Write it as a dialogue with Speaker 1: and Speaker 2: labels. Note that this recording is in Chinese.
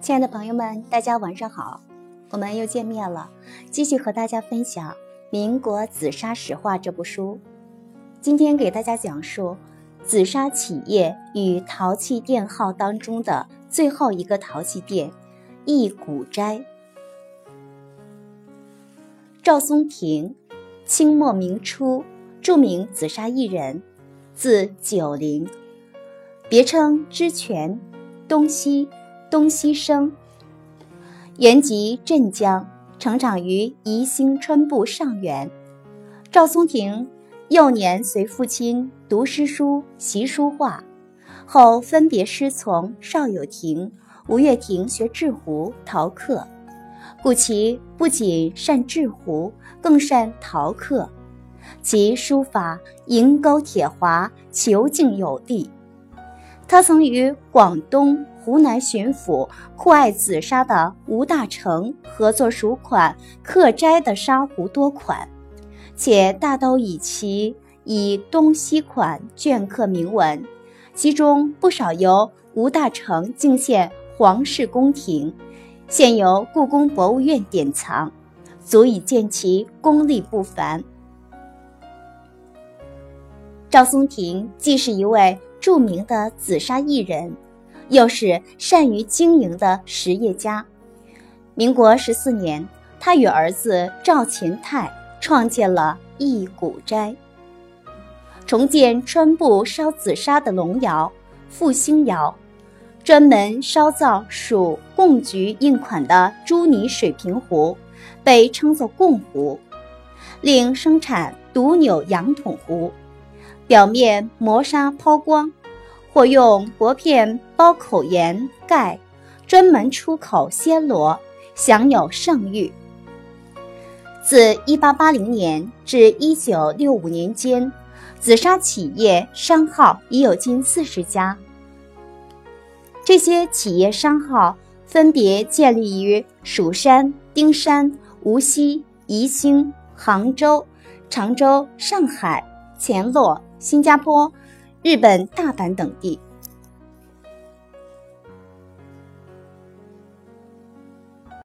Speaker 1: 亲爱的朋友们，大家晚上好，我们又见面了，继续和大家分享《民国紫砂史话》这部书。今天给大家讲述紫砂企业与陶器店号当中的最后一个陶器店——一古斋。赵松庭，清末明初著名紫砂艺人，字九龄，别称知泉、东西。东西生，原籍镇江，成长于宜兴春布上元。赵松庭幼年随父亲读诗书、习书画，后分别师从邵有庭、吴月亭学制壶、陶刻，故其不仅善制壶，更善陶刻。其书法银钩铁划，遒劲有力。他曾与广东。湖南巡抚酷爱紫砂的吴大成合作蜀款刻斋的砂壶多款，且大都以其以东西款镌刻铭文，其中不少由吴大成敬献皇室宫廷，现由故宫博物院典藏，足以见其功力不凡。赵松庭既是一位著名的紫砂艺人。又是善于经营的实业家。民国十四年，他与儿子赵勤泰创建了一古斋，重建川部烧紫砂的龙窑复兴窑，专门烧造属贡菊印款的朱泥水平壶，被称作贡壶，另生产独钮羊筒壶，表面磨砂抛光。或用薄片包口沿盖，专门出口暹罗，享有盛誉。自1880年至1965年间，紫砂企业商号已有近四十家。这些企业商号分别建立于蜀山、丁山、无锡、宜兴、杭州、常州、上海、乾洛、新加坡。日本大阪等地，